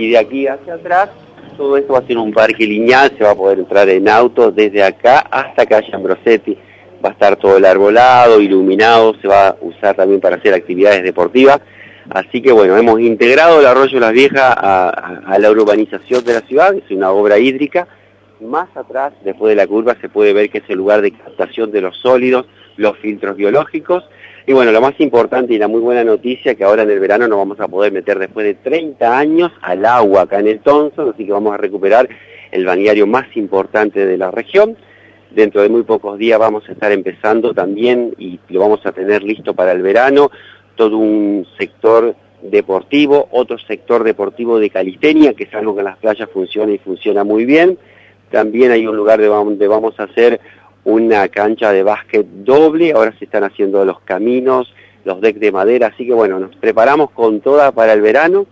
Y de aquí hacia atrás, todo esto va a ser un parque lineal, se va a poder entrar en auto desde acá hasta calle Ambrosetti. Va a estar todo el arbolado, iluminado, se va a usar también para hacer actividades deportivas. Así que bueno, hemos integrado el arroyo Las Viejas a, la urbanización de la ciudad, es una obra hídrica. Más atrás, después de la curva, se puede ver que es el lugar de captación de los sólidos, los filtros biológicos. Y bueno, lo más importante y la muy buena noticia que ahora en el verano nos vamos a poder meter después de 30 años al agua acá en el Thompson, así que vamos a recuperar el balneario más importante de la región. Dentro de muy pocos días vamos a estar empezando también y lo vamos a tener listo para el verano, todo un sector deportivo, otro sector deportivo de calistenia, que es algo que en las playas funciona y funciona muy bien. También hay un lugar donde vamos a hacer una cancha de básquet doble, ahora se están haciendo los caminos, los decks de madera, así que bueno, nos preparamos con toda para el verano.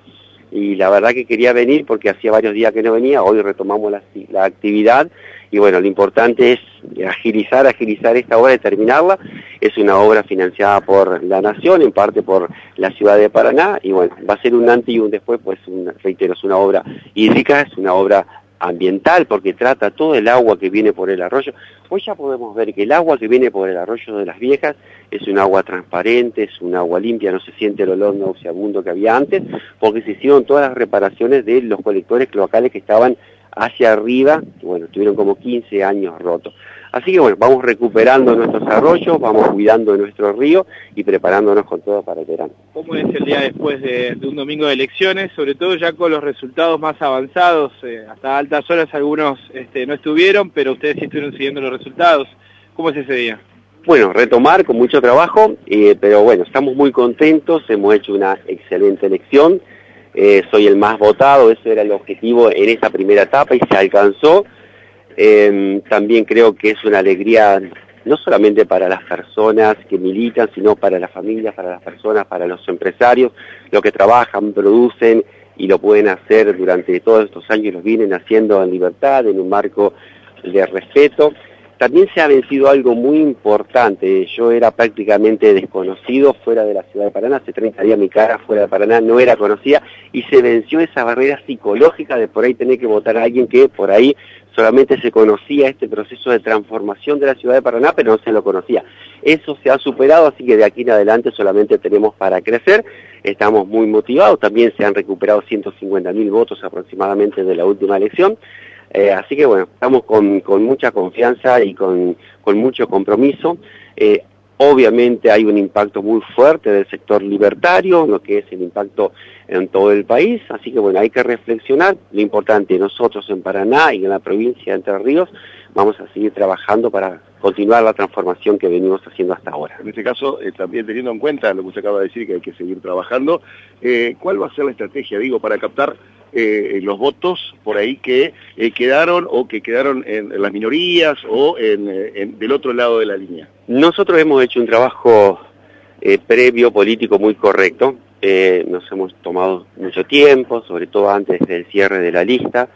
Y la verdad que quería venir porque hacía varios días que no venía, hoy retomamos la, actividad. Y bueno, lo importante es agilizar, agilizar esta obra y terminarla. Es una obra financiada por la Nación, en parte por la ciudad de Paraná. Y bueno, va a ser un antes y un después, pues reitero, es una obra hídrica, es una obra ambiental porque trata todo el agua que viene por el arroyo. Hoy ya podemos ver que el agua que viene por el arroyo de las viejas es un agua transparente, es un agua limpia, no se siente el olor nauseabundo que había antes, porque se hicieron todas las reparaciones de los colectores cloacales que estaban hacia arriba, bueno, tuvieron como 15 años rotos. Así que bueno, vamos recuperando nuestros arroyos, vamos cuidando de nuestro río y preparándonos con todo para el verano. ¿Cómo es el día después de, un domingo de elecciones? Sobre todo ya con los resultados más avanzados, eh, hasta altas horas algunos este, no estuvieron, pero ustedes sí estuvieron siguiendo los resultados. ¿Cómo es ese día? Bueno, retomar con mucho trabajo, eh, pero bueno, estamos muy contentos, hemos hecho una excelente elección, eh, soy el más votado, ese era el objetivo en esa primera etapa y se alcanzó. Em, también creo que es una alegría no solamente para las personas que militan, sino para las familias, para las personas, para los empresarios, los que trabajan, producen y lo pueden hacer durante todos estos años, los vienen haciendo en libertad, en un marco de respeto. También se ha vencido algo muy importante. Yo era prácticamente desconocido fuera de la ciudad de Paraná. Hace 30 días mi cara fuera de Paraná no era conocida y se venció esa barrera psicológica de por ahí tener que votar a alguien que por ahí solamente se conocía este proceso de transformación de la ciudad de Paraná, pero no se lo conocía. Eso se ha superado, así que de aquí en adelante solamente tenemos para crecer. Estamos muy motivados. También se han recuperado 150.000 votos aproximadamente de la última elección. Eh, así que bueno, estamos con, mucha confianza y con, mucho compromiso. Eh, obviamente hay un impacto muy fuerte del sector libertario, lo que es el impacto en todo el país, así que bueno, hay que reflexionar. Lo importante, nosotros en Paraná y en la provincia de Entre Ríos vamos a seguir trabajando para continuar la transformación que venimos haciendo hasta ahora. En este caso, eh, también teniendo en cuenta lo que usted acaba de decir, que hay que seguir trabajando, ¿cuál va a ser la estrategia, digo, para captar eh, los votos por ahí que eh, quedaron o que quedaron en, las minorías o en, del otro lado de la línea. Nosotros hemos hecho un trabajo eh, previo político muy correcto. nos hemos tomado mucho tiempo, sobre todo antes del cierre de la lista.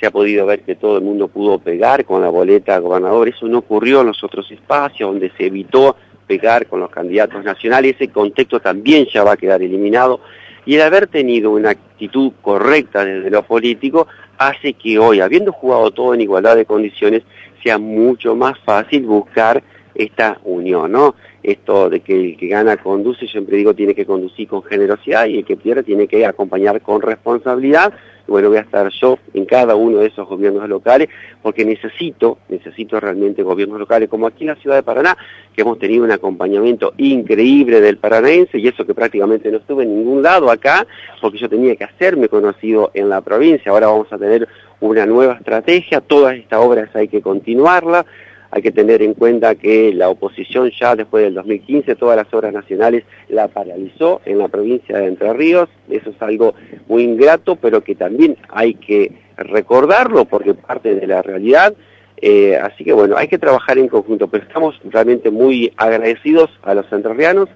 Se ha podido ver que todo el mundo pudo pegar con la boleta gobernador. Eso no ocurrió en los otros espacios donde se evitó pegar con los candidatos nacionales. Ese contexto también ya va a quedar eliminado y el haber tenido una actitud correcta desde lo político hace que hoy, habiendo jugado todo en igualdad de condiciones, sea mucho más fácil buscar esta unión, ¿no? Esto de que el que gana conduce, siempre digo, tiene que conducir con generosidad y el que pierde tiene que acompañar con responsabilidad. Bueno, voy a estar yo en cada uno de esos gobiernos locales porque necesito, necesito realmente gobiernos locales, como aquí en la ciudad de Paraná, que hemos tenido un acompañamiento increíble del paranaense y eso que prácticamente no estuve en ningún lado acá, porque yo tenía que hacerme conocido en la provincia. Ahora vamos a tener una nueva estrategia, todas estas obras hay que continuarlas hay que tener en cuenta que la oposición ya después del 2015 todas las obras nacionales la paralizó en la provincia de Entre Ríos. Eso es algo muy ingrato, pero que también hay que recordarlo porque parte de la realidad. Eh, así que bueno, hay que trabajar en conjunto, pero estamos realmente muy agradecidos a los entrerrianos,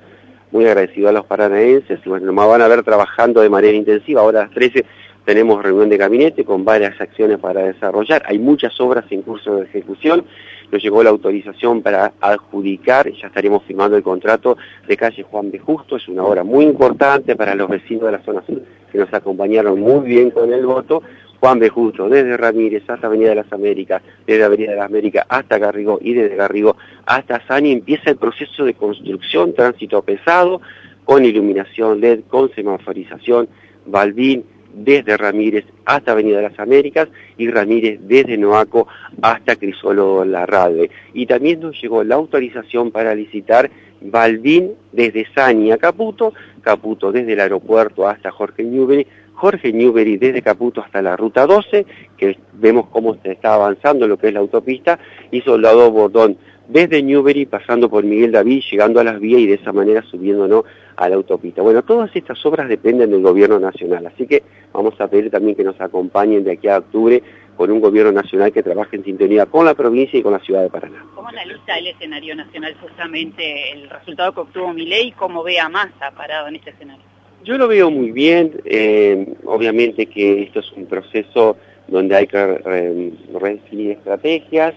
muy agradecidos a los paranaenses, bueno, nos van a ver trabajando de manera intensiva, ahora a las 13 tenemos reunión de gabinete con varias acciones para desarrollar. Hay muchas obras en curso de ejecución. Nos llegó la autorización para adjudicar, ya estaremos firmando el contrato de calle Juan de Justo. Es una obra muy importante para los vecinos de la zona sur que nos acompañaron muy bien con el voto. Juan B. Justo, desde Ramírez hasta Avenida de las Américas, desde Avenida de las Américas hasta Garrigo y desde Garrigo hasta Sani empieza el proceso de construcción, tránsito pesado, con iluminación LED, con semaforización, Balbín, desde Ramírez hasta Avenida de las Américas y Ramírez desde Noaco hasta Crisolo Larrade. Y también nos llegó la autorización para licitar Balbín desde Sani a Caputo, Caputo desde el aeropuerto hasta Jorge Newbery, Jorge Newbery desde Caputo hasta la ruta 12, que vemos cómo se está avanzando lo que es la autopista, y Soldado Bordón desde Newbery pasando por Miguel David, llegando a las vías y de esa manera subiéndonos a la autopista. Bueno, todas estas obras dependen del gobierno nacional, así que vamos a pedir también que nos acompañen de aquí a octubre con un gobierno nacional que trabaje en sintonía con la provincia y con la ciudad de Paraná. ¿Cómo analiza el escenario nacional justamente el resultado que obtuvo mi ley y cómo ve a Massa parado en este escenario? Yo lo veo muy bien, eh, obviamente que esto es un proceso donde hay que redefinir estrategias,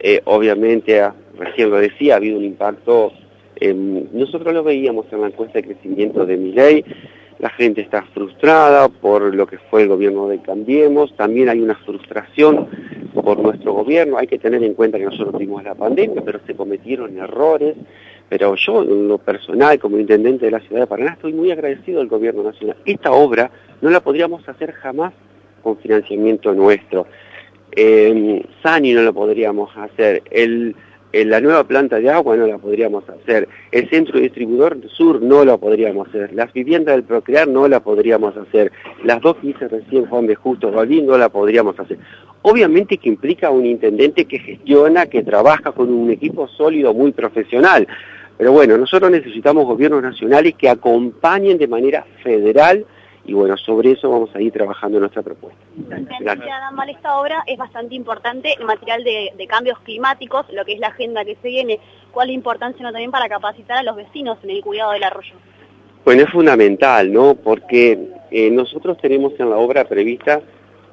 eh, obviamente, ah, recién lo decía, ha habido un impacto, nosotros lo veíamos en la encuesta de crecimiento de mi ley, la gente está frustrada por lo que fue el gobierno de Cambiemos, también hay una frustración por nuestro gobierno, hay que tener en cuenta que nosotros tuvimos la pandemia, pero se cometieron errores, pero yo en lo personal como intendente de la ciudad de Paraná estoy muy agradecido al gobierno nacional. Esta obra no la podríamos hacer jamás con financiamiento nuestro. Eh, Sani no lo podríamos hacer, el, la nueva planta de agua no la podríamos hacer, el centro distribuidor sur no lo podríamos hacer, las viviendas del Procrear no la podríamos hacer, las dos que hice recién Juan de Justo no la podríamos hacer. Obviamente que implica un intendente que gestiona, que trabaja con un equipo sólido, muy profesional. Pero bueno, nosotros necesitamos gobiernos nacionales que acompañen de manera federal y bueno, sobre eso vamos a ir trabajando nuestra propuesta. Gracias. mal esta obra es bastante importante en material de, cambios climáticos, lo que es la agenda que se viene. ¿Cuál es la importancia ¿no? también para capacitar a los vecinos en el cuidado del arroyo? Bueno, es fundamental, ¿no? Porque eh, nosotros tenemos en la obra prevista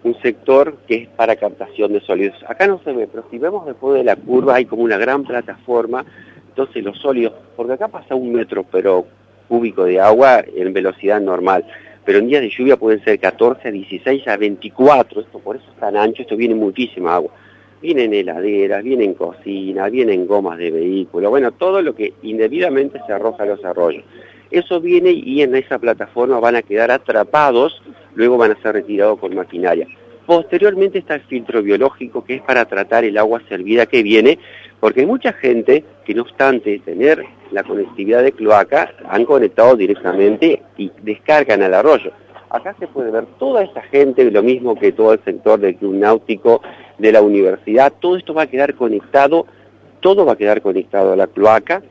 un sector que es para captación de sólidos. Acá no se ve, pero si vemos después de la curva hay como una gran plataforma, entonces los sólidos, porque acá pasa un metro pero cúbico de agua en velocidad normal pero en días de lluvia pueden ser 14 a 16 a 24, esto por eso es tan ancho, esto viene muchísima agua. Vienen heladeras, vienen cocina, vienen gomas de vehículo, bueno, todo lo que indebidamente se arroja a los arroyos. Eso viene y en esa plataforma van a quedar atrapados, luego van a ser retirados con maquinaria. Posteriormente está el filtro biológico, que es para tratar el agua servida que viene, porque hay mucha gente que no obstante tener la conectividad de cloaca, han conectado directamente y descargan al arroyo. Acá se puede ver toda esta gente, lo mismo que todo el sector del club náutico, de la universidad, todo esto va a quedar conectado, todo va a quedar conectado a la cloaca,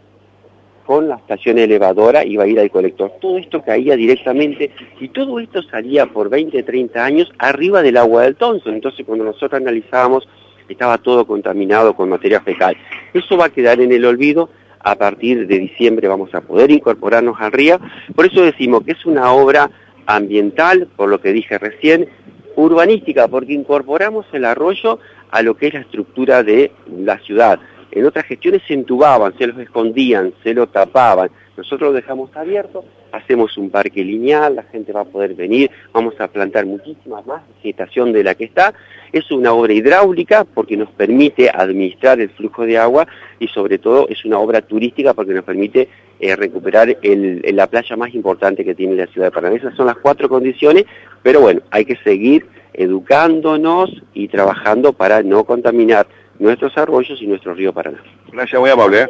con la estación elevadora va a ir al colector. Todo esto caía directamente y todo esto salía por 20, 30 años arriba del agua del Thompson. Entonces cuando nosotros analizábamos estaba todo contaminado con materia fecal. Eso va a quedar en el olvido. A partir de diciembre vamos a poder incorporarnos al río. Por eso decimos que es una obra ambiental, por lo que dije recién, urbanística, porque incorporamos el arroyo a lo que es la estructura de la ciudad. En otras gestiones se entubaban, se los escondían, se lo tapaban. Nosotros lo dejamos abierto, hacemos un parque lineal, la gente va a poder venir, vamos a plantar muchísimas más vegetación de la que está. Es una obra hidráulica porque nos permite administrar el flujo de agua y sobre todo es una obra turística porque nos permite eh, recuperar la playa más importante que tiene la ciudad de Paraná. Esas son las cuatro condiciones, pero bueno, hay que seguir educándonos y trabajando para no contaminar nuestros arroyos y nuestro río Paraná. Gracias, muy amable. ¿eh?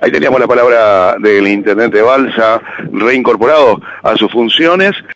Ahí teníamos la palabra del intendente Balsa, reincorporado a sus funciones.